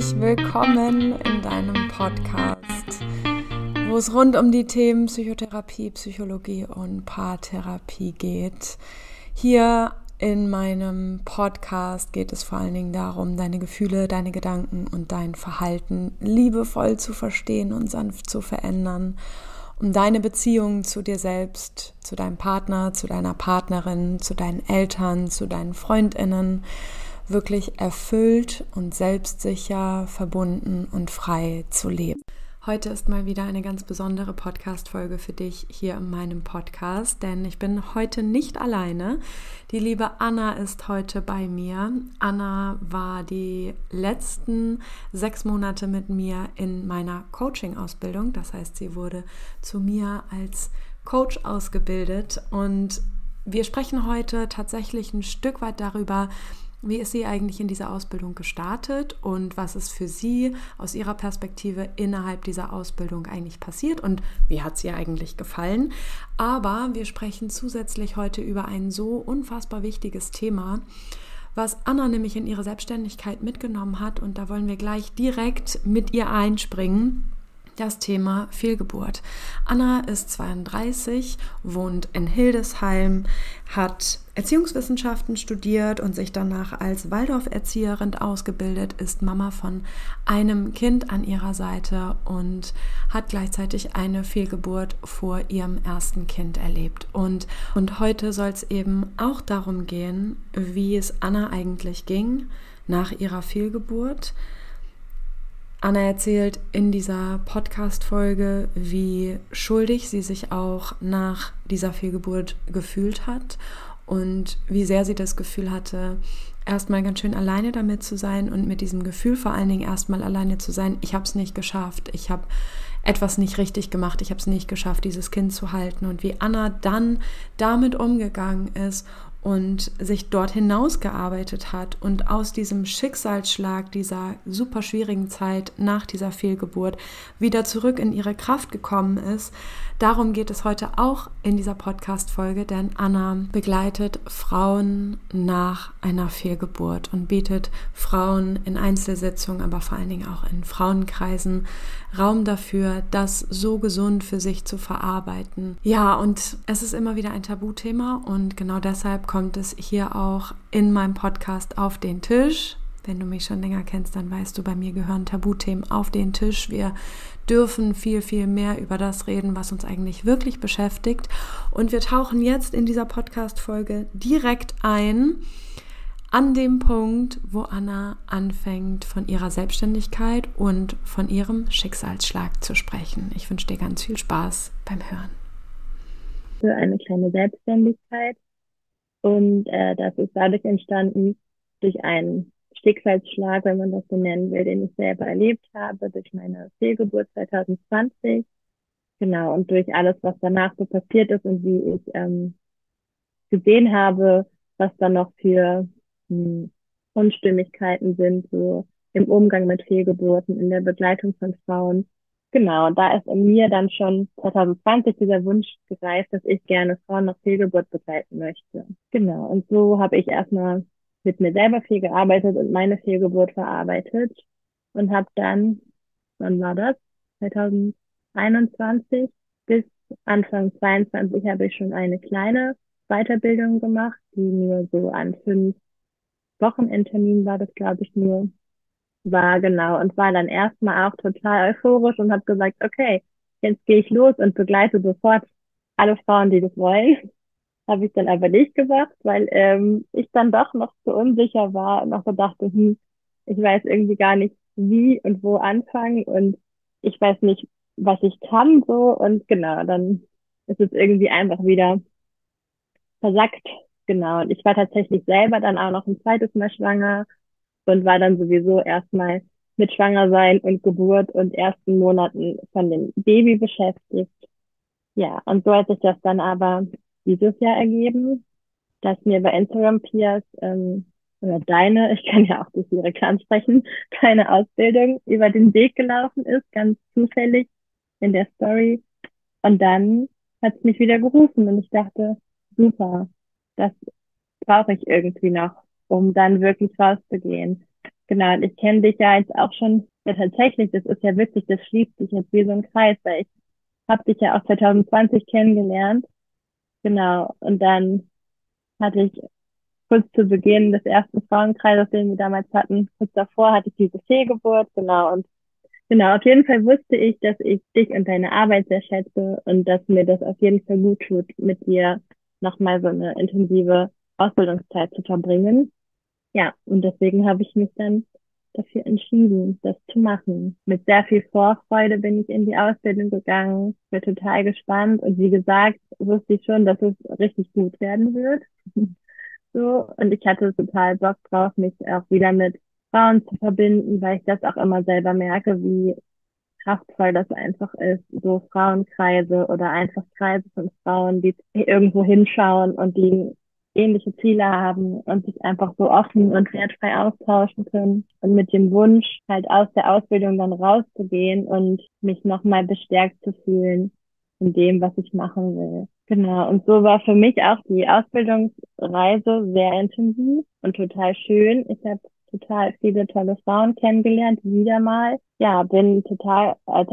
herzlich willkommen in deinem Podcast, wo es rund um die Themen Psychotherapie, Psychologie und Paartherapie geht. Hier in meinem Podcast geht es vor allen Dingen darum, deine Gefühle, deine Gedanken und dein Verhalten liebevoll zu verstehen und sanft zu verändern, um deine Beziehung zu dir selbst, zu deinem Partner, zu deiner Partnerin, zu deinen Eltern, zu deinen Freundinnen wirklich erfüllt und selbstsicher, verbunden und frei zu leben. Heute ist mal wieder eine ganz besondere Podcast-Folge für dich hier in meinem Podcast, denn ich bin heute nicht alleine. Die liebe Anna ist heute bei mir. Anna war die letzten sechs Monate mit mir in meiner Coaching-Ausbildung. Das heißt, sie wurde zu mir als Coach ausgebildet und wir sprechen heute tatsächlich ein Stück weit darüber, wie ist sie eigentlich in dieser Ausbildung gestartet und was ist für sie aus ihrer Perspektive innerhalb dieser Ausbildung eigentlich passiert und wie hat sie eigentlich gefallen? Aber wir sprechen zusätzlich heute über ein so unfassbar wichtiges Thema, was Anna nämlich in ihre Selbstständigkeit mitgenommen hat und da wollen wir gleich direkt mit ihr einspringen das Thema Fehlgeburt. Anna ist 32, wohnt in Hildesheim, hat Erziehungswissenschaften studiert und sich danach als Waldorf-Erzieherin ausgebildet, ist Mama von einem Kind an ihrer Seite und hat gleichzeitig eine Fehlgeburt vor ihrem ersten Kind erlebt. Und, und heute soll es eben auch darum gehen, wie es Anna eigentlich ging nach ihrer Fehlgeburt Anna erzählt in dieser Podcast-Folge, wie schuldig sie sich auch nach dieser Fehlgeburt gefühlt hat und wie sehr sie das Gefühl hatte, erstmal ganz schön alleine damit zu sein und mit diesem Gefühl vor allen Dingen erstmal alleine zu sein, ich habe es nicht geschafft, ich habe etwas nicht richtig gemacht, ich habe es nicht geschafft, dieses Kind zu halten. Und wie Anna dann damit umgegangen ist und sich dort hinausgearbeitet hat und aus diesem Schicksalsschlag dieser super schwierigen Zeit nach dieser Fehlgeburt wieder zurück in ihre Kraft gekommen ist. Darum geht es heute auch in dieser Podcast-Folge, denn Anna begleitet Frauen nach einer Fehlgeburt und bietet Frauen in Einzelsitzungen, aber vor allen Dingen auch in Frauenkreisen Raum dafür, das so gesund für sich zu verarbeiten. Ja, und es ist immer wieder ein Tabuthema und genau deshalb kommt es hier auch in meinem Podcast auf den Tisch. Wenn du mich schon länger kennst, dann weißt du, bei mir gehören Tabuthemen auf den Tisch. Wir dürfen viel, viel mehr über das reden, was uns eigentlich wirklich beschäftigt. Und wir tauchen jetzt in dieser Podcast-Folge direkt ein an dem Punkt, wo Anna anfängt, von ihrer Selbstständigkeit und von ihrem Schicksalsschlag zu sprechen. Ich wünsche dir ganz viel Spaß beim Hören. Für eine kleine Selbstständigkeit und äh, das ist dadurch entstanden durch einen Schicksalsschlag, wenn man das so nennen will, den ich selber erlebt habe, durch meine Fehlgeburt 2020. Genau, und durch alles, was danach so passiert ist und wie ich ähm, gesehen habe, was da noch für hm, Unstimmigkeiten sind, so im Umgang mit Fehlgeburten, in der Begleitung von Frauen. Genau, und da ist in mir dann schon 2020 dieser Wunsch gereift, dass ich gerne Frauen nach Fehlgeburt begleiten möchte. Genau, und so habe ich erstmal mit mir selber viel gearbeitet und meine Fehlgeburt verarbeitet und habe dann, wann war das? 2021 bis Anfang 22 habe ich schon eine kleine Weiterbildung gemacht, die nur so an fünf Wochenendtermin war das, glaube ich, nur. War genau und war dann erstmal auch total euphorisch und habe gesagt, okay, jetzt gehe ich los und begleite sofort alle Frauen, die das wollen. Habe ich dann aber nicht gemacht, weil ähm, ich dann doch noch zu unsicher war und noch so dachte, hm, ich weiß irgendwie gar nicht, wie und wo anfangen und ich weiß nicht, was ich kann so und genau, dann ist es irgendwie einfach wieder versackt Genau, und ich war tatsächlich selber dann auch noch ein zweites Mal schwanger und war dann sowieso erstmal mit Schwangersein und Geburt und ersten Monaten von dem Baby beschäftigt. Ja, und so hat sich das dann aber dieses Jahr ergeben, dass mir bei Instagram Piers ähm, oder deine, ich kann ja auch durch direkt ansprechen, deine Ausbildung über den Weg gelaufen ist, ganz zufällig in der Story. Und dann hat es mich wieder gerufen und ich dachte, super, das brauche ich irgendwie noch, um dann wirklich rauszugehen. Genau, und ich kenne dich ja jetzt auch schon, ja tatsächlich, das ist ja witzig, das schließt sich jetzt wie so ein Kreis, weil ich habe dich ja auch 2020 kennengelernt. Genau, und dann hatte ich kurz zu Beginn des ersten Frauenkreises, den wir damals hatten, kurz davor hatte ich diese Fehlgeburt, genau, und genau, auf jeden Fall wusste ich, dass ich dich und deine Arbeit sehr schätze und dass mir das auf jeden Fall gut tut, mit dir nochmal so eine intensive Ausbildungszeit zu verbringen. Ja, und deswegen habe ich mich dann dafür entschieden, das zu machen. Mit sehr viel Vorfreude bin ich in die Ausbildung gegangen, bin total gespannt und wie gesagt, wusste ich schon, dass es richtig gut werden wird. so, und ich hatte total Bock drauf, mich auch wieder mit Frauen zu verbinden, weil ich das auch immer selber merke, wie kraftvoll das einfach ist, so Frauenkreise oder einfach Kreise von Frauen, die irgendwo hinschauen und die ähnliche Ziele haben und sich einfach so offen und wertfrei austauschen können und mit dem Wunsch, halt aus der Ausbildung dann rauszugehen und mich nochmal bestärkt zu fühlen in dem, was ich machen will. Genau. Und so war für mich auch die Ausbildungsreise sehr intensiv und total schön. Ich habe total viele tolle Frauen kennengelernt, wieder mal. Ja, bin total äh,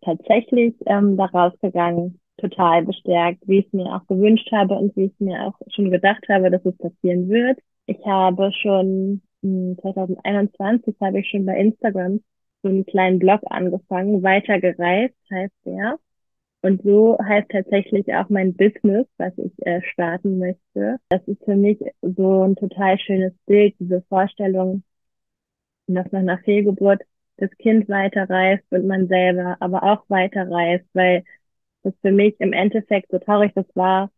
tatsächlich ähm, da rausgegangen total bestärkt, wie ich es mir auch gewünscht habe und wie ich mir auch schon gedacht habe, dass es passieren wird. Ich habe schon 2021 hm, habe ich schon bei Instagram so einen kleinen Blog angefangen, weitergereist heißt der. Und so heißt tatsächlich auch mein Business, was ich äh, starten möchte. Das ist für mich so ein total schönes Bild, diese Vorstellung, dass nach einer Fehlgeburt das Kind weiterreist und man selber aber auch weiterreist, weil das für mich im Endeffekt, so traurig das war,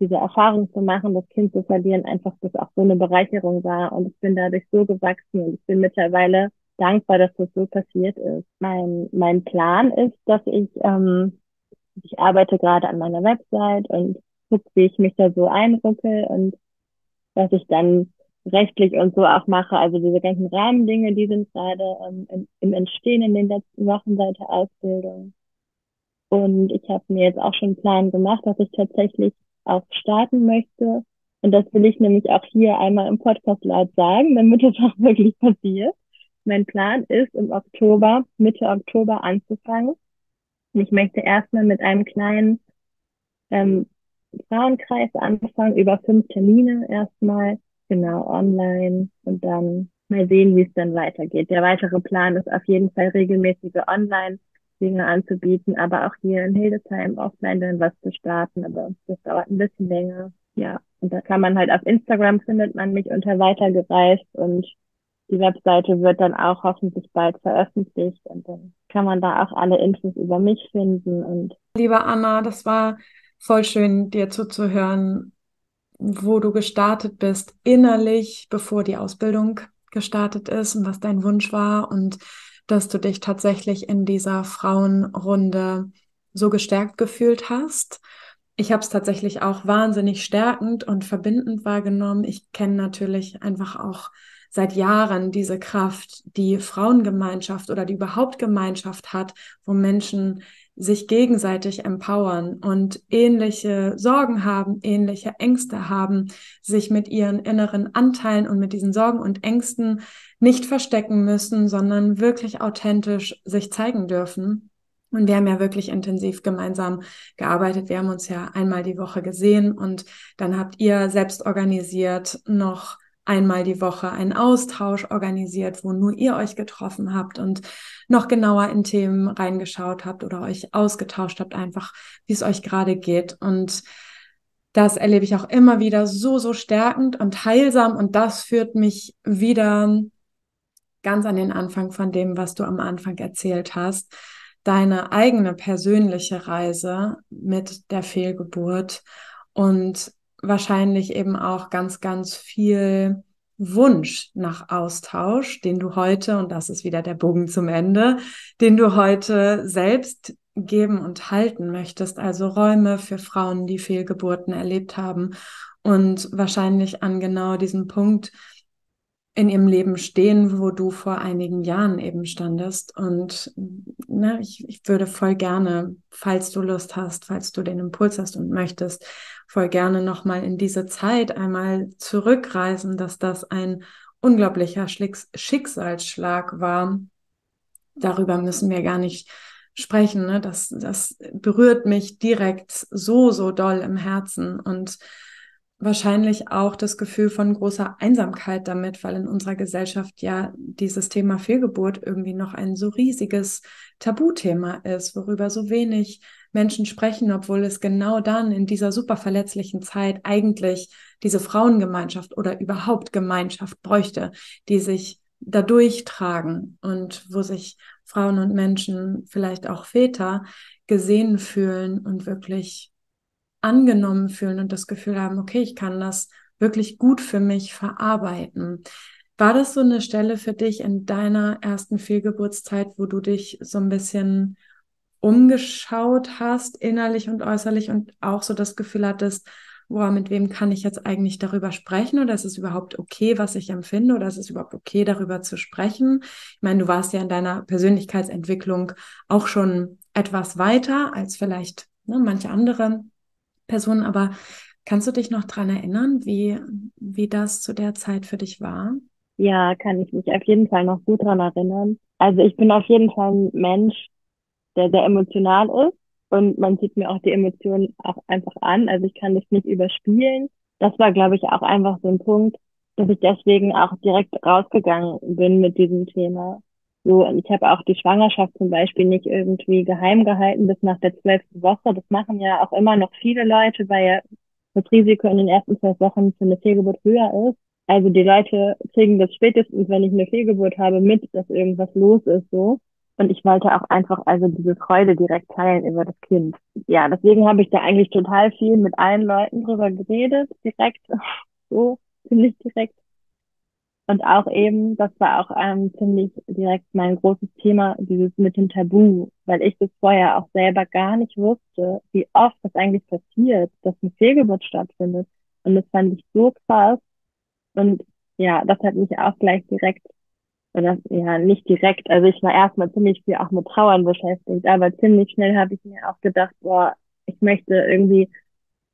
diese Erfahrung zu machen, das Kind zu verlieren, einfach das auch so eine Bereicherung war. Und ich bin dadurch so gewachsen und ich bin mittlerweile dankbar, dass das so passiert ist. Mein, mein Plan ist, dass ich, ähm, ich arbeite gerade an meiner Website und gucke, wie ich mich da so einruckel und was ich dann rechtlich und so auch mache. Also diese ganzen Rahmendinge, die sind gerade ähm, im Entstehen in den letzten Wochen seit der Ausbildung. Und ich habe mir jetzt auch schon einen Plan gemacht, dass ich tatsächlich auch starten möchte. Und das will ich nämlich auch hier einmal im Podcast laut sagen, damit es auch wirklich passiert. Mein Plan ist, im Oktober, Mitte Oktober anzufangen. Und ich möchte erstmal mit einem kleinen ähm, Frauenkreis anfangen, über fünf Termine erstmal, genau online und dann mal sehen, wie es dann weitergeht. Der weitere Plan ist auf jeden Fall regelmäßige Online- Dinge anzubieten, aber auch hier in Hildesheim offline dann was zu starten. Aber das dauert ein bisschen länger. Ja, und da kann man halt auf Instagram findet man mich unter weitergereist und die Webseite wird dann auch hoffentlich bald veröffentlicht und dann kann man da auch alle Infos über mich finden und Liebe Anna, das war voll schön, dir zuzuhören, wo du gestartet bist, innerlich, bevor die Ausbildung gestartet ist und was dein Wunsch war und dass du dich tatsächlich in dieser Frauenrunde so gestärkt gefühlt hast. Ich habe es tatsächlich auch wahnsinnig stärkend und verbindend wahrgenommen. Ich kenne natürlich einfach auch seit Jahren diese Kraft, die Frauengemeinschaft oder die überhaupt Gemeinschaft hat, wo Menschen sich gegenseitig empowern und ähnliche Sorgen haben, ähnliche Ängste haben, sich mit ihren inneren Anteilen und mit diesen Sorgen und Ängsten nicht verstecken müssen, sondern wirklich authentisch sich zeigen dürfen. Und wir haben ja wirklich intensiv gemeinsam gearbeitet. Wir haben uns ja einmal die Woche gesehen und dann habt ihr selbst organisiert noch einmal die Woche einen Austausch organisiert, wo nur ihr euch getroffen habt und noch genauer in Themen reingeschaut habt oder euch ausgetauscht habt, einfach wie es euch gerade geht. Und das erlebe ich auch immer wieder so, so stärkend und heilsam. Und das führt mich wieder ganz an den Anfang von dem, was du am Anfang erzählt hast. Deine eigene persönliche Reise mit der Fehlgeburt und wahrscheinlich eben auch ganz, ganz viel Wunsch nach Austausch, den du heute, und das ist wieder der Bogen zum Ende, den du heute selbst geben und halten möchtest. Also Räume für Frauen, die Fehlgeburten erlebt haben und wahrscheinlich an genau diesem Punkt in ihrem Leben stehen, wo du vor einigen Jahren eben standest. Und ne, ich, ich würde voll gerne, falls du Lust hast, falls du den Impuls hast und möchtest, voll gerne nochmal in diese Zeit einmal zurückreisen, dass das ein unglaublicher Schicksalsschlag war. Darüber müssen wir gar nicht sprechen. Ne? Das, das berührt mich direkt so, so doll im Herzen und wahrscheinlich auch das Gefühl von großer Einsamkeit damit, weil in unserer Gesellschaft ja dieses Thema Fehlgeburt irgendwie noch ein so riesiges Tabuthema ist, worüber so wenig Menschen sprechen, obwohl es genau dann in dieser super verletzlichen Zeit eigentlich diese Frauengemeinschaft oder überhaupt Gemeinschaft bräuchte, die sich dadurch tragen und wo sich Frauen und Menschen, vielleicht auch Väter, gesehen fühlen und wirklich angenommen fühlen und das Gefühl haben, okay, ich kann das wirklich gut für mich verarbeiten. War das so eine Stelle für dich in deiner ersten Fehlgeburtszeit, wo du dich so ein bisschen umgeschaut hast, innerlich und äußerlich und auch so das Gefühl hattest, boah, mit wem kann ich jetzt eigentlich darüber sprechen oder ist es überhaupt okay, was ich empfinde oder ist es überhaupt okay, darüber zu sprechen? Ich meine, du warst ja in deiner Persönlichkeitsentwicklung auch schon etwas weiter als vielleicht ne, manche andere Personen, aber kannst du dich noch dran erinnern, wie, wie das zu der Zeit für dich war? Ja, kann ich mich auf jeden Fall noch gut dran erinnern. Also ich bin auf jeden Fall ein Mensch, der sehr emotional ist und man sieht mir auch die Emotionen auch einfach an. Also ich kann das nicht überspielen. Das war, glaube ich, auch einfach so ein Punkt, dass ich deswegen auch direkt rausgegangen bin mit diesem Thema. So, und ich habe auch die Schwangerschaft zum Beispiel nicht irgendwie geheim gehalten bis nach der zwölften Woche. Das machen ja auch immer noch viele Leute, weil ja das Risiko in den ersten zwölf Wochen für eine Fehlgeburt höher ist. Also die Leute kriegen das spätestens, wenn ich eine Fehlgeburt habe, mit, dass irgendwas los ist, so. Und ich wollte auch einfach also diese Freude direkt teilen über das Kind. Ja, deswegen habe ich da eigentlich total viel mit allen Leuten drüber geredet, direkt, so ziemlich direkt. Und auch eben, das war auch ähm, ziemlich direkt mein großes Thema, dieses mit dem Tabu, weil ich das vorher auch selber gar nicht wusste, wie oft das eigentlich passiert, dass eine Fehlgeburt stattfindet. Und das fand ich so krass. Und ja, das hat mich auch gleich direkt oder ja, nicht direkt. Also ich war erstmal ziemlich viel auch mit Trauern beschäftigt, aber ziemlich schnell habe ich mir auch gedacht, boah, ich möchte irgendwie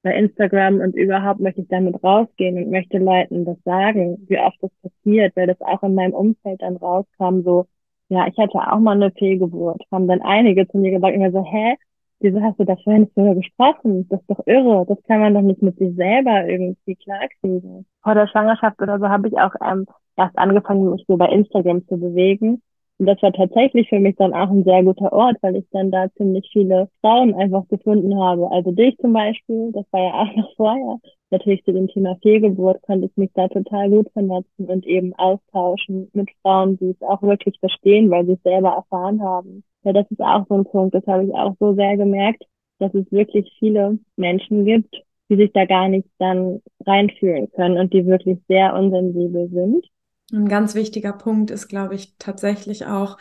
bei Instagram und überhaupt möchte ich damit rausgehen und möchte Leuten das sagen, wie oft das passiert, weil das auch in meinem Umfeld dann rauskam, so, ja, ich hatte auch mal eine Fehlgeburt, haben dann einige zu mir gesagt, immer so, hä, wieso hast du da vorhin nicht drüber gesprochen? Das ist doch irre, das kann man doch nicht mit sich selber irgendwie klarkriegen. Vor der Schwangerschaft oder so habe ich auch ähm, erst angefangen, mich so bei Instagram zu bewegen. Und das war tatsächlich für mich dann auch ein sehr guter Ort, weil ich dann da ziemlich viele Frauen einfach gefunden habe. Also dich zum Beispiel, das war ja auch noch vorher. Natürlich zu dem Thema Fehlgeburt konnte ich mich da total gut vernetzen und eben austauschen mit Frauen, die es auch wirklich verstehen, weil sie es selber erfahren haben. Ja, das ist auch so ein Punkt, das habe ich auch so sehr gemerkt, dass es wirklich viele Menschen gibt, die sich da gar nicht dann reinfühlen können und die wirklich sehr unsensibel sind ein ganz wichtiger Punkt ist, glaube ich, tatsächlich auch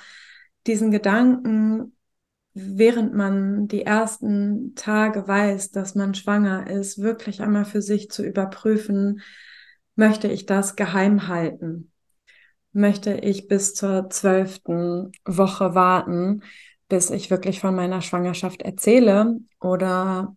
diesen Gedanken, während man die ersten Tage weiß, dass man schwanger ist, wirklich einmal für sich zu überprüfen, möchte ich das geheim halten? Möchte ich bis zur zwölften Woche warten, bis ich wirklich von meiner Schwangerschaft erzähle? Oder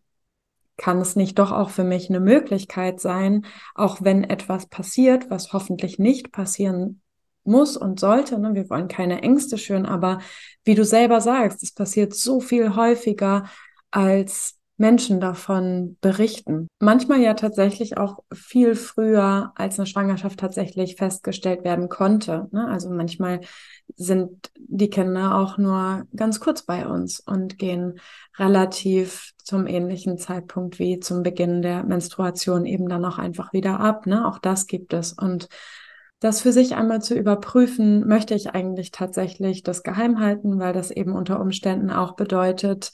kann es nicht doch auch für mich eine Möglichkeit sein, auch wenn etwas passiert, was hoffentlich nicht passieren muss und sollte. Ne? Wir wollen keine Ängste schüren, aber wie du selber sagst, es passiert so viel häufiger, als Menschen davon berichten. Manchmal ja tatsächlich auch viel früher, als eine Schwangerschaft tatsächlich festgestellt werden konnte. Ne? Also manchmal sind die Kinder auch nur ganz kurz bei uns und gehen relativ zum ähnlichen Zeitpunkt wie zum Beginn der Menstruation eben dann auch einfach wieder ab. Ne? Auch das gibt es. Und das für sich einmal zu überprüfen, möchte ich eigentlich tatsächlich das geheim halten, weil das eben unter Umständen auch bedeutet,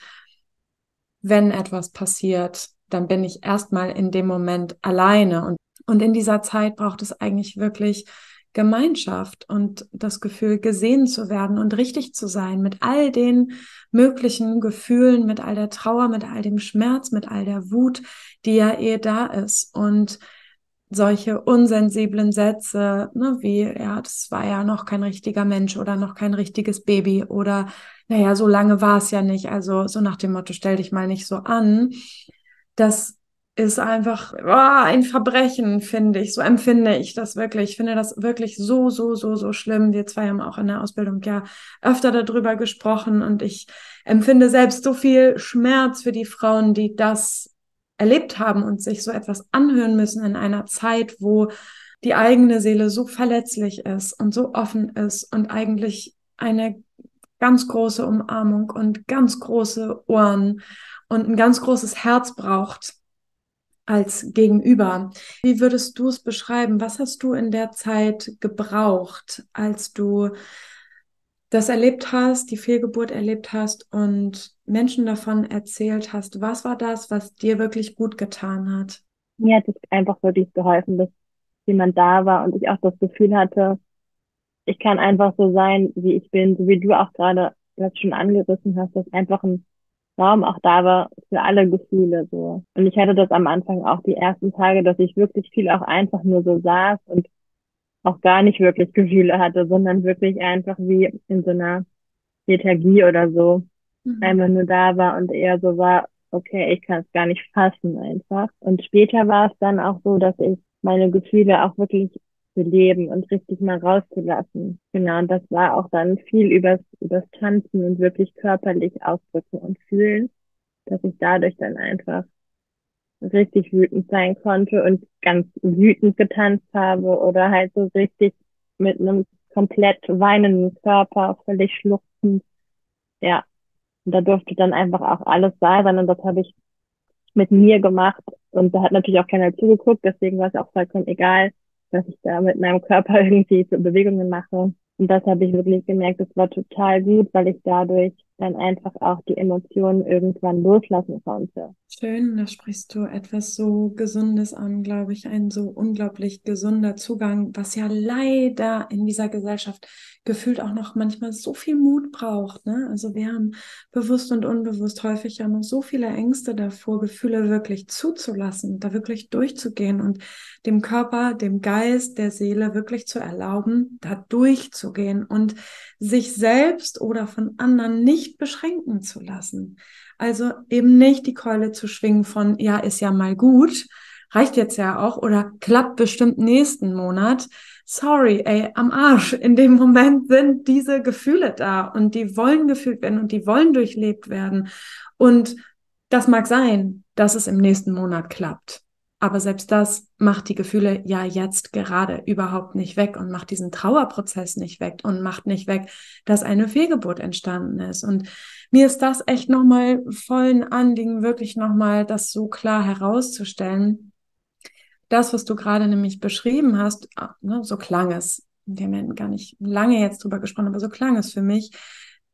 wenn etwas passiert, dann bin ich erstmal in dem Moment alleine. Und, und in dieser Zeit braucht es eigentlich wirklich Gemeinschaft und das Gefühl, gesehen zu werden und richtig zu sein mit all den möglichen Gefühlen, mit all der Trauer, mit all dem Schmerz, mit all der Wut, die ja eh da ist. Und solche unsensiblen Sätze, ne, wie, ja, das war ja noch kein richtiger Mensch oder noch kein richtiges Baby oder, naja, so lange war es ja nicht. Also so nach dem Motto, stell dich mal nicht so an. Das ist einfach oh, ein Verbrechen, finde ich. So empfinde ich das wirklich. Ich finde das wirklich so, so, so, so schlimm. Wir zwei haben auch in der Ausbildung ja öfter darüber gesprochen und ich empfinde selbst so viel Schmerz für die Frauen, die das erlebt haben und sich so etwas anhören müssen in einer Zeit, wo die eigene Seele so verletzlich ist und so offen ist und eigentlich eine ganz große Umarmung und ganz große Ohren und ein ganz großes Herz braucht als Gegenüber. Wie würdest du es beschreiben? Was hast du in der Zeit gebraucht, als du das erlebt hast, die Fehlgeburt erlebt hast und Menschen davon erzählt hast? Was war das, was dir wirklich gut getan hat? Mir hat es einfach wirklich geholfen, dass jemand da war und ich auch das Gefühl hatte, ich kann einfach so sein, wie ich bin, so wie du auch gerade das schon angerissen hast, dass einfach ein Raum auch da war für alle Gefühle so. Und ich hatte das am Anfang auch die ersten Tage, dass ich wirklich viel auch einfach nur so saß und auch gar nicht wirklich Gefühle hatte, sondern wirklich einfach wie in so einer Lethargie oder so mhm. einfach nur da war und eher so war, okay, ich kann es gar nicht fassen einfach. Und später war es dann auch so, dass ich meine Gefühle auch wirklich zu leben und richtig mal rauszulassen. Genau, und das war auch dann viel übers, übers Tanzen und wirklich körperlich ausdrücken und fühlen, dass ich dadurch dann einfach richtig wütend sein konnte und ganz wütend getanzt habe oder halt so richtig mit einem komplett weinenden Körper, völlig schluchzend. Ja, und da durfte dann einfach auch alles sein, und das habe ich mit mir gemacht und da hat natürlich auch keiner zugeguckt, deswegen war es auch vollkommen egal, was ich da mit meinem Körper irgendwie für Bewegungen mache. Und das habe ich wirklich gemerkt, das war total gut, weil ich dadurch dann einfach auch die Emotionen irgendwann loslassen konnte. Schön, da sprichst du etwas so Gesundes an, glaube ich, ein so unglaublich gesunder Zugang, was ja leider in dieser Gesellschaft gefühlt auch noch manchmal so viel Mut braucht. Ne? Also wir haben bewusst und unbewusst häufig ja noch so viele Ängste davor, Gefühle wirklich zuzulassen, da wirklich durchzugehen und dem Körper, dem Geist, der Seele wirklich zu erlauben, da durchzugehen und sich selbst oder von anderen nicht beschränken zu lassen. Also eben nicht die Keule zu schwingen von, ja, ist ja mal gut, reicht jetzt ja auch oder klappt bestimmt nächsten Monat. Sorry, ey, am Arsch. In dem Moment sind diese Gefühle da und die wollen gefühlt werden und die wollen durchlebt werden. Und das mag sein, dass es im nächsten Monat klappt. Aber selbst das macht die Gefühle ja jetzt gerade überhaupt nicht weg und macht diesen Trauerprozess nicht weg und macht nicht weg, dass eine Fehlgeburt entstanden ist. Und mir ist das echt nochmal voll ein Anliegen, wirklich nochmal das so klar herauszustellen. Das, was du gerade nämlich beschrieben hast, ah, ne, so klang es. Wir haben ja gar nicht lange jetzt drüber gesprochen, aber so klang es für mich,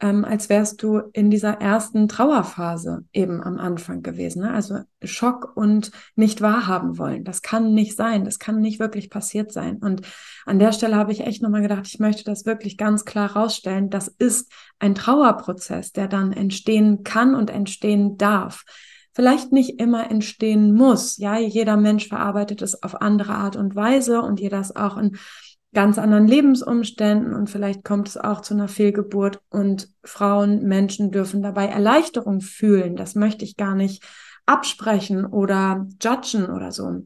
ähm, als wärst du in dieser ersten Trauerphase eben am Anfang gewesen. Ne? Also Schock und nicht wahrhaben wollen. Das kann nicht sein. Das kann nicht wirklich passiert sein. Und an der Stelle habe ich echt nochmal gedacht, ich möchte das wirklich ganz klar rausstellen. Das ist ein Trauerprozess, der dann entstehen kann und entstehen darf vielleicht nicht immer entstehen muss. Ja, jeder Mensch verarbeitet es auf andere Art und Weise und jeder ist auch in ganz anderen Lebensumständen und vielleicht kommt es auch zu einer Fehlgeburt und Frauen, Menschen dürfen dabei Erleichterung fühlen. Das möchte ich gar nicht absprechen oder judgen oder so.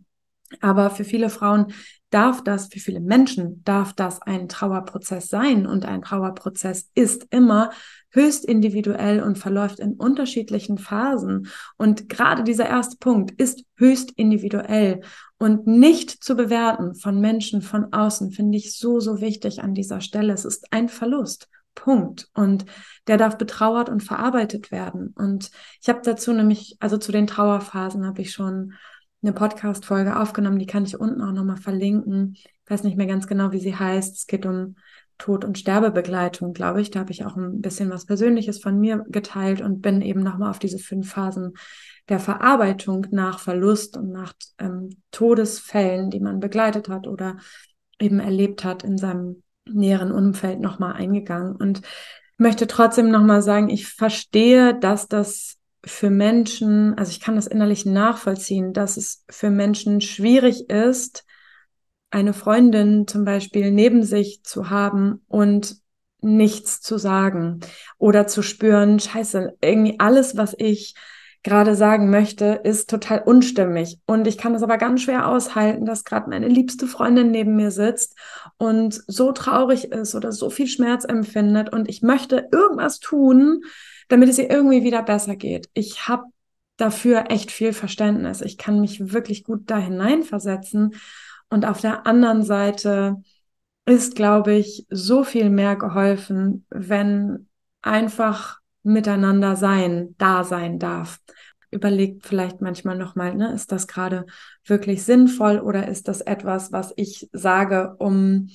Aber für viele Frauen darf das, für viele Menschen darf das ein Trauerprozess sein und ein Trauerprozess ist immer höchst individuell und verläuft in unterschiedlichen Phasen. Und gerade dieser erste Punkt ist höchst individuell und nicht zu bewerten von Menschen von außen finde ich so, so wichtig an dieser Stelle. Es ist ein Verlust. Punkt. Und der darf betrauert und verarbeitet werden. Und ich habe dazu nämlich, also zu den Trauerphasen habe ich schon eine Podcast-Folge aufgenommen, die kann ich unten auch nochmal verlinken. Ich weiß nicht mehr ganz genau, wie sie heißt. Es geht um Tod- und Sterbebegleitung, glaube ich. Da habe ich auch ein bisschen was Persönliches von mir geteilt und bin eben nochmal auf diese fünf Phasen der Verarbeitung nach Verlust und nach ähm, Todesfällen, die man begleitet hat oder eben erlebt hat in seinem näheren Umfeld nochmal eingegangen. Und möchte trotzdem nochmal sagen, ich verstehe, dass das für Menschen, also ich kann das innerlich nachvollziehen, dass es für Menschen schwierig ist, eine Freundin zum Beispiel neben sich zu haben und nichts zu sagen oder zu spüren, scheiße, irgendwie alles, was ich gerade sagen möchte, ist total unstimmig. Und ich kann es aber ganz schwer aushalten, dass gerade meine liebste Freundin neben mir sitzt und so traurig ist oder so viel Schmerz empfindet. Und ich möchte irgendwas tun, damit es ihr irgendwie wieder besser geht. Ich habe dafür echt viel Verständnis. Ich kann mich wirklich gut da hineinversetzen. Und auf der anderen Seite ist, glaube ich, so viel mehr geholfen, wenn einfach miteinander sein, da sein darf. Überlegt vielleicht manchmal nochmal, ne, ist das gerade wirklich sinnvoll oder ist das etwas, was ich sage, um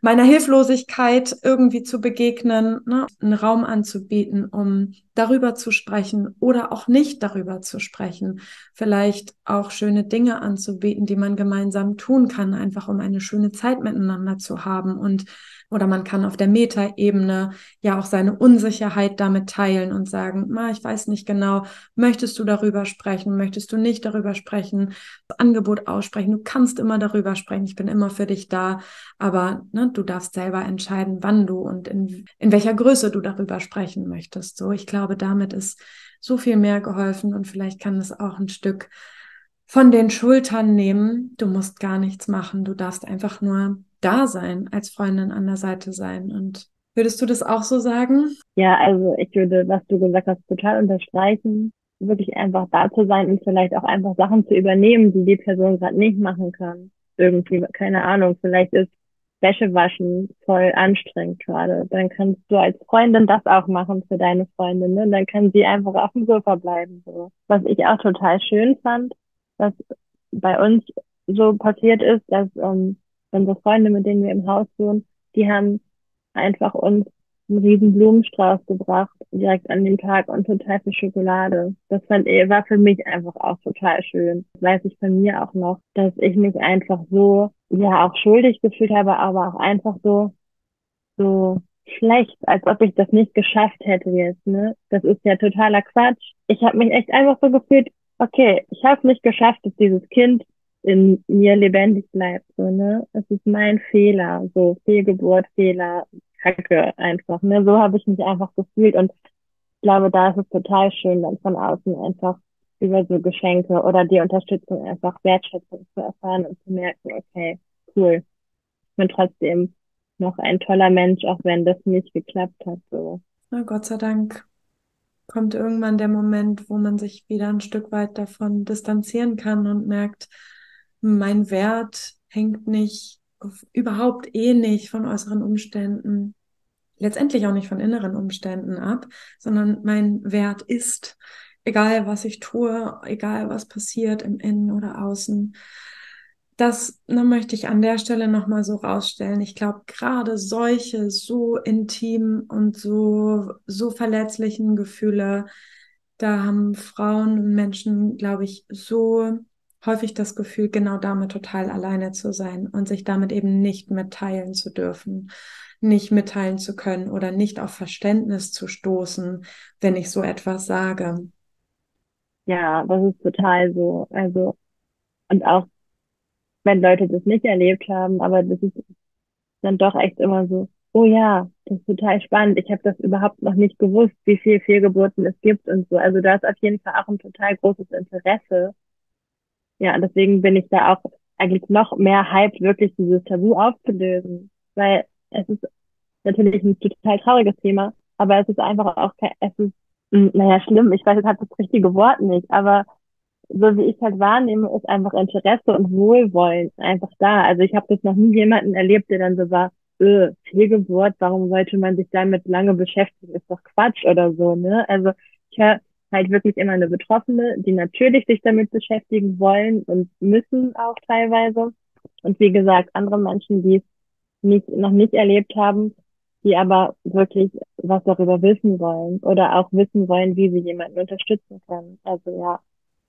meiner Hilflosigkeit irgendwie zu begegnen, ne, einen Raum anzubieten, um darüber zu sprechen oder auch nicht darüber zu sprechen. Vielleicht auch schöne Dinge anzubieten, die man gemeinsam tun kann, einfach um eine schöne Zeit miteinander zu haben und oder man kann auf der Metaebene ja auch seine Unsicherheit damit teilen und sagen, Ma, ich weiß nicht genau, möchtest du darüber sprechen, möchtest du nicht darüber sprechen, das Angebot aussprechen, du kannst immer darüber sprechen, ich bin immer für dich da, aber ne, du darfst selber entscheiden, wann du und in, in welcher Größe du darüber sprechen möchtest. So, ich glaube, damit ist so viel mehr geholfen und vielleicht kann es auch ein Stück von den Schultern nehmen. Du musst gar nichts machen, du darfst einfach nur da sein, als Freundin an der Seite sein. Und würdest du das auch so sagen? Ja, also ich würde, was du gesagt hast, total unterstreichen. Wirklich einfach da zu sein und vielleicht auch einfach Sachen zu übernehmen, die die Person gerade nicht machen kann. Irgendwie, keine Ahnung, vielleicht ist Wäsche waschen voll anstrengend gerade. Dann kannst du als Freundin das auch machen für deine Freundin. Ne? Dann kann sie einfach auf dem Sofa bleiben. So. Was ich auch total schön fand, was bei uns so passiert ist, dass ähm, unsere Freunde, mit denen wir im Haus wohnen, die haben einfach uns einen riesen Blumenstrauß gebracht, direkt an dem Tag und total viel Schokolade. Das fand war für mich einfach auch total schön. Das weiß ich von mir auch noch, dass ich mich einfach so, ja, auch schuldig gefühlt habe, aber auch einfach so, so schlecht, als ob ich das nicht geschafft hätte jetzt, ne? Das ist ja totaler Quatsch. Ich habe mich echt einfach so gefühlt, okay, ich habe es nicht geschafft, dass dieses Kind in mir lebendig bleibt. So, ne? Es ist mein Fehler, so Fehlgeburt, Fehler, Kacke einfach. Ne? So habe ich mich einfach gefühlt und ich glaube, da ist es total schön, dann von außen einfach über so Geschenke oder die Unterstützung einfach Wertschätzung zu erfahren und zu merken, okay, cool. Ich bin trotzdem noch ein toller Mensch, auch wenn das nicht geklappt hat. So. Na, Gott sei Dank kommt irgendwann der Moment, wo man sich wieder ein Stück weit davon distanzieren kann und merkt, mein Wert hängt nicht, überhaupt eh nicht von äußeren Umständen, letztendlich auch nicht von inneren Umständen ab, sondern mein Wert ist, egal was ich tue, egal was passiert im Innen oder Außen. Das ne, möchte ich an der Stelle nochmal so rausstellen. Ich glaube, gerade solche so intimen und so, so verletzlichen Gefühle, da haben Frauen und Menschen, glaube ich, so häufig das Gefühl, genau damit total alleine zu sein und sich damit eben nicht mitteilen zu dürfen, nicht mitteilen zu können oder nicht auf Verständnis zu stoßen, wenn ich so etwas sage. Ja, das ist total so. Also, und auch wenn Leute das nicht erlebt haben, aber das ist dann doch echt immer so, oh ja, das ist total spannend. Ich habe das überhaupt noch nicht gewusst, wie viel Fehlgeburten es gibt und so. Also da ist auf jeden Fall auch ein total großes Interesse ja, deswegen bin ich da auch eigentlich noch mehr hyped, wirklich dieses Tabu aufzulösen. Weil es ist natürlich ein total trauriges Thema, aber es ist einfach auch, es ist, hm, naja, schlimm, ich weiß jetzt halt das richtige Wort nicht, aber so wie ich halt wahrnehme, ist einfach Interesse und Wohlwollen einfach da. Also ich habe das noch nie jemanden erlebt, der dann so war, äh, Fehlgeburt, warum sollte man sich damit lange beschäftigen? Ist doch Quatsch oder so, ne? Also ich höre halt wirklich immer eine Betroffene, die natürlich sich damit beschäftigen wollen und müssen auch teilweise. Und wie gesagt, andere Menschen, die es nicht, noch nicht erlebt haben, die aber wirklich was darüber wissen wollen oder auch wissen wollen, wie sie jemanden unterstützen können. Also ja.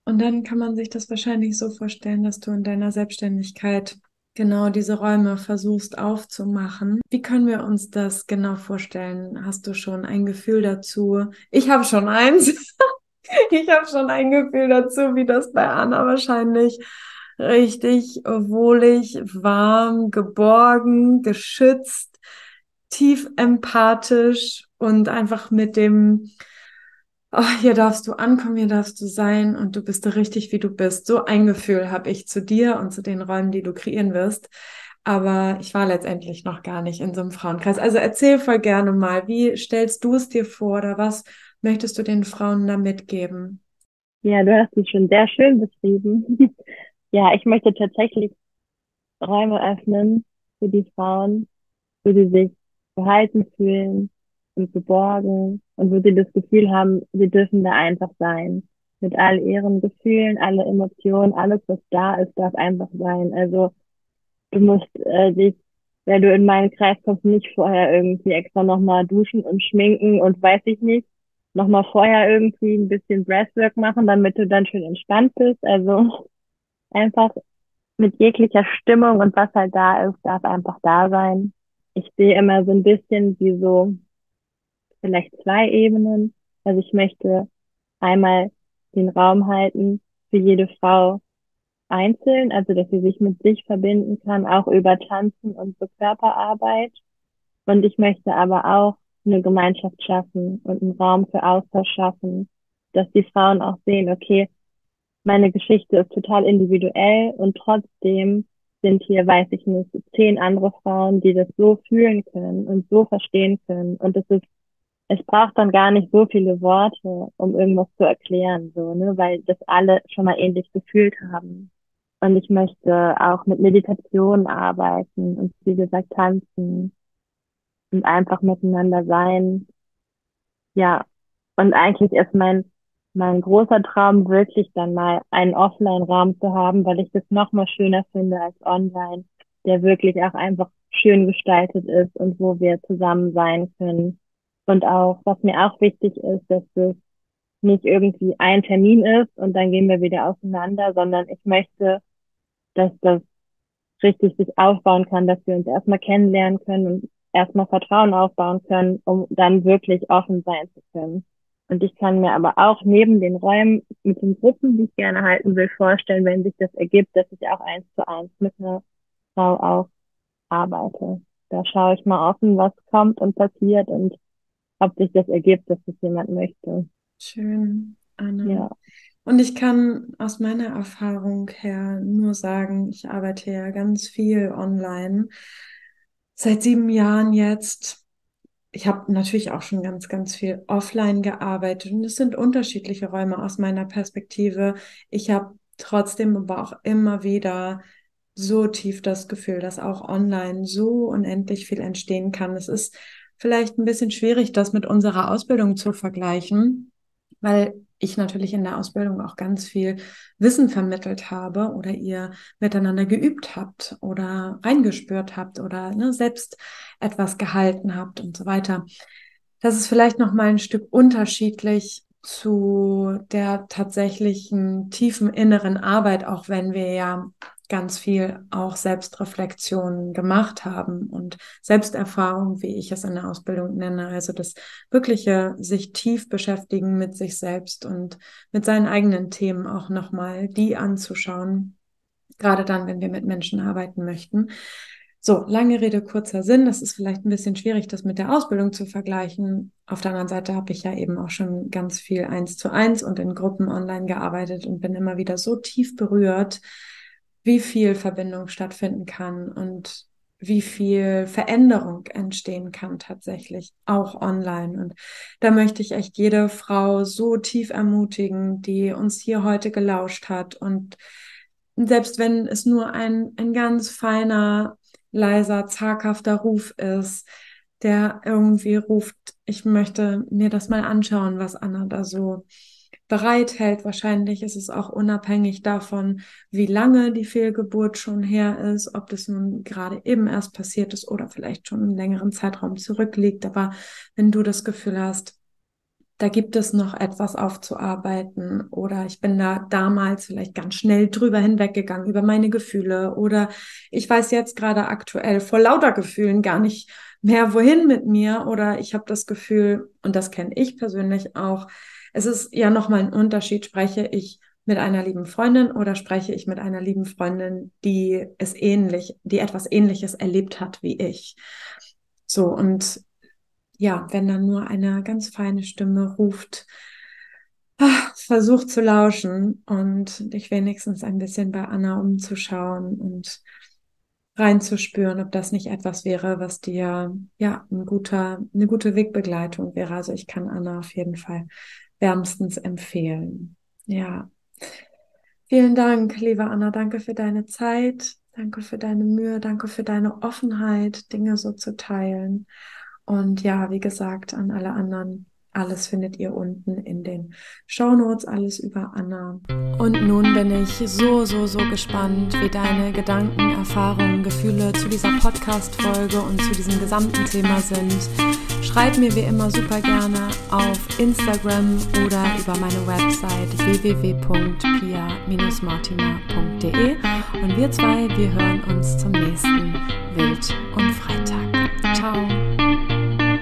Und dann kann man sich das wahrscheinlich so vorstellen, dass du in deiner Selbstständigkeit genau diese Räume versuchst aufzumachen. Wie können wir uns das genau vorstellen? Hast du schon ein Gefühl dazu? Ich habe schon eins. ich habe schon ein Gefühl dazu, wie das bei Anna wahrscheinlich richtig wohlig, warm, geborgen, geschützt, tief empathisch und einfach mit dem oh, hier darfst du ankommen, hier darfst du sein und du bist richtig, wie du bist. So ein Gefühl habe ich zu dir und zu den Räumen, die du kreieren wirst. Aber ich war letztendlich noch gar nicht in so einem Frauenkreis. Also erzähl voll gerne mal, wie stellst du es dir vor oder was möchtest du den Frauen da mitgeben? Ja, du hast es schon sehr schön beschrieben. ja, ich möchte tatsächlich Räume öffnen für die Frauen, wo sie sich verhalten fühlen und geborgen und wo sie das Gefühl haben, sie dürfen da einfach sein. Mit all ihren Gefühlen, alle Emotionen, alles, was da ist, darf einfach sein. Also du musst äh, dich, wenn du in meinen Kreis kommst, nicht vorher irgendwie extra nochmal duschen und schminken und weiß ich nicht, nochmal vorher irgendwie ein bisschen Breathwork machen, damit du dann schön entspannt bist. Also einfach mit jeglicher Stimmung und was halt da ist, darf einfach da sein. Ich sehe immer so ein bisschen wie so vielleicht zwei Ebenen. Also ich möchte einmal den Raum halten für jede Frau, einzeln, also dass sie sich mit sich verbinden kann, auch über Tanzen und so Körperarbeit. Und ich möchte aber auch eine Gemeinschaft schaffen und einen Raum für Austausch schaffen, dass die Frauen auch sehen, okay, meine Geschichte ist total individuell und trotzdem sind hier, weiß ich nicht, zehn andere Frauen, die das so fühlen können und so verstehen können. Und es ist, es braucht dann gar nicht so viele Worte, um irgendwas zu erklären, so, ne, weil das alle schon mal ähnlich gefühlt haben. Und ich möchte auch mit Meditation arbeiten und wie gesagt tanzen und einfach miteinander sein. Ja, und eigentlich ist mein, mein großer Traum wirklich dann mal einen Offline-Raum zu haben, weil ich das noch mal schöner finde als online, der wirklich auch einfach schön gestaltet ist und wo wir zusammen sein können. Und auch, was mir auch wichtig ist, dass es nicht irgendwie ein Termin ist und dann gehen wir wieder auseinander, sondern ich möchte dass das richtig sich aufbauen kann, dass wir uns erstmal kennenlernen können und erstmal Vertrauen aufbauen können, um dann wirklich offen sein zu können. Und ich kann mir aber auch neben den Räumen mit den Gruppen, die ich gerne halten will, vorstellen, wenn sich das ergibt, dass ich auch eins zu eins mit einer Frau auch arbeite. Da schaue ich mal offen, was kommt und passiert und ob sich das ergibt, dass das jemand möchte. Schön, Anna. Ja. Und ich kann aus meiner Erfahrung her nur sagen, ich arbeite ja ganz viel online. Seit sieben Jahren jetzt. Ich habe natürlich auch schon ganz, ganz viel offline gearbeitet und es sind unterschiedliche Räume aus meiner Perspektive. Ich habe trotzdem aber auch immer wieder so tief das Gefühl, dass auch online so unendlich viel entstehen kann. Es ist vielleicht ein bisschen schwierig, das mit unserer Ausbildung zu vergleichen, weil ich natürlich in der Ausbildung auch ganz viel Wissen vermittelt habe oder ihr miteinander geübt habt oder reingespürt habt oder ne, selbst etwas gehalten habt und so weiter. Das ist vielleicht noch mal ein Stück unterschiedlich zu der tatsächlichen tiefen inneren Arbeit, auch wenn wir ja ganz viel auch Selbstreflexion gemacht haben und Selbsterfahrung, wie ich es in der Ausbildung nenne. Also das wirkliche sich tief beschäftigen mit sich selbst und mit seinen eigenen Themen auch nochmal die anzuschauen. Gerade dann, wenn wir mit Menschen arbeiten möchten. So, lange Rede, kurzer Sinn. Das ist vielleicht ein bisschen schwierig, das mit der Ausbildung zu vergleichen. Auf der anderen Seite habe ich ja eben auch schon ganz viel eins zu eins und in Gruppen online gearbeitet und bin immer wieder so tief berührt, wie viel Verbindung stattfinden kann und wie viel Veränderung entstehen kann tatsächlich, auch online. Und da möchte ich echt jede Frau so tief ermutigen, die uns hier heute gelauscht hat. Und selbst wenn es nur ein, ein ganz feiner, leiser, zaghafter Ruf ist, der irgendwie ruft, ich möchte mir das mal anschauen, was Anna da so bereithält. Wahrscheinlich ist es auch unabhängig davon, wie lange die Fehlgeburt schon her ist, ob das nun gerade eben erst passiert ist oder vielleicht schon einen längeren Zeitraum zurückliegt. Aber wenn du das Gefühl hast, da gibt es noch etwas aufzuarbeiten oder ich bin da damals vielleicht ganz schnell drüber hinweggegangen über meine Gefühle oder ich weiß jetzt gerade aktuell vor lauter Gefühlen gar nicht mehr wohin mit mir oder ich habe das Gefühl und das kenne ich persönlich auch, es ist ja nochmal ein Unterschied, spreche ich mit einer lieben Freundin oder spreche ich mit einer lieben Freundin, die es ähnlich, die etwas ähnliches erlebt hat wie ich. So, und ja, wenn dann nur eine ganz feine Stimme ruft, versuch zu lauschen und dich wenigstens ein bisschen bei Anna umzuschauen und reinzuspüren, ob das nicht etwas wäre, was dir ja ein guter, eine gute Wegbegleitung wäre. Also ich kann Anna auf jeden Fall wärmstens empfehlen. Ja. Vielen Dank, liebe Anna. Danke für deine Zeit. Danke für deine Mühe. Danke für deine Offenheit, Dinge so zu teilen. Und ja, wie gesagt, an alle anderen alles findet ihr unten in den Show Notes, alles über Anna. Und nun bin ich so, so, so gespannt, wie deine Gedanken, Erfahrungen, Gefühle zu dieser Podcast-Folge und zu diesem gesamten Thema sind. Schreib mir wie immer super gerne auf Instagram oder über meine Website www.pia-martina.de und wir zwei, wir hören uns zum nächsten Wild und Freitag. Ciao!